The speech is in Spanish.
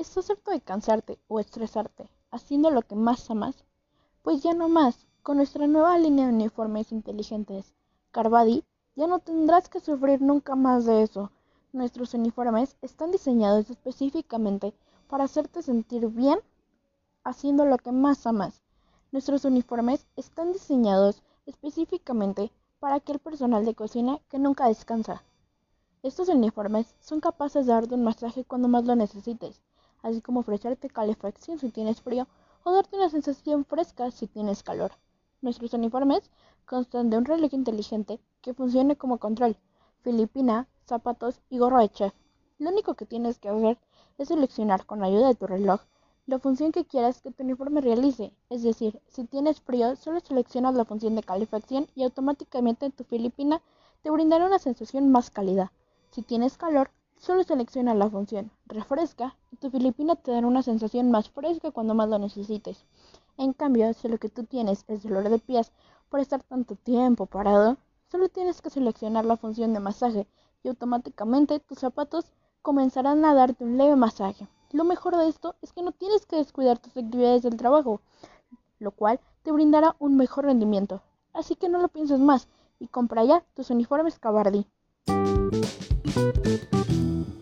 ¿Estás harto de cansarte o estresarte haciendo lo que más amas? Pues ya no más. Con nuestra nueva línea de uniformes inteligentes, Carvadi, ya no tendrás que sufrir nunca más de eso. Nuestros uniformes están diseñados específicamente para hacerte sentir bien haciendo lo que más amas. Nuestros uniformes están diseñados específicamente para aquel personal de cocina que nunca descansa. Estos uniformes son capaces de darte un masaje cuando más lo necesites, así como ofrecerte calefacción si tienes frío o darte una sensación fresca si tienes calor. Nuestros uniformes constan de un reloj inteligente que funcione como control, filipina, zapatos y gorro de chef. Lo único que tienes que hacer es seleccionar con ayuda de tu reloj la función que quieras que tu uniforme realice. Es decir, si tienes frío, solo seleccionas la función de calefacción y automáticamente tu filipina te brindará una sensación más cálida. Si tienes calor, solo selecciona la función refresca y tu filipina te dará una sensación más fresca cuando más lo necesites. En cambio, si lo que tú tienes es dolor de pies por estar tanto tiempo parado, solo tienes que seleccionar la función de masaje y automáticamente tus zapatos comenzarán a darte un leve masaje. Lo mejor de esto es que no tienes que descuidar tus actividades del trabajo, lo cual te brindará un mejor rendimiento. Así que no lo pienses más y compra ya tus uniformes Cabardi. thank you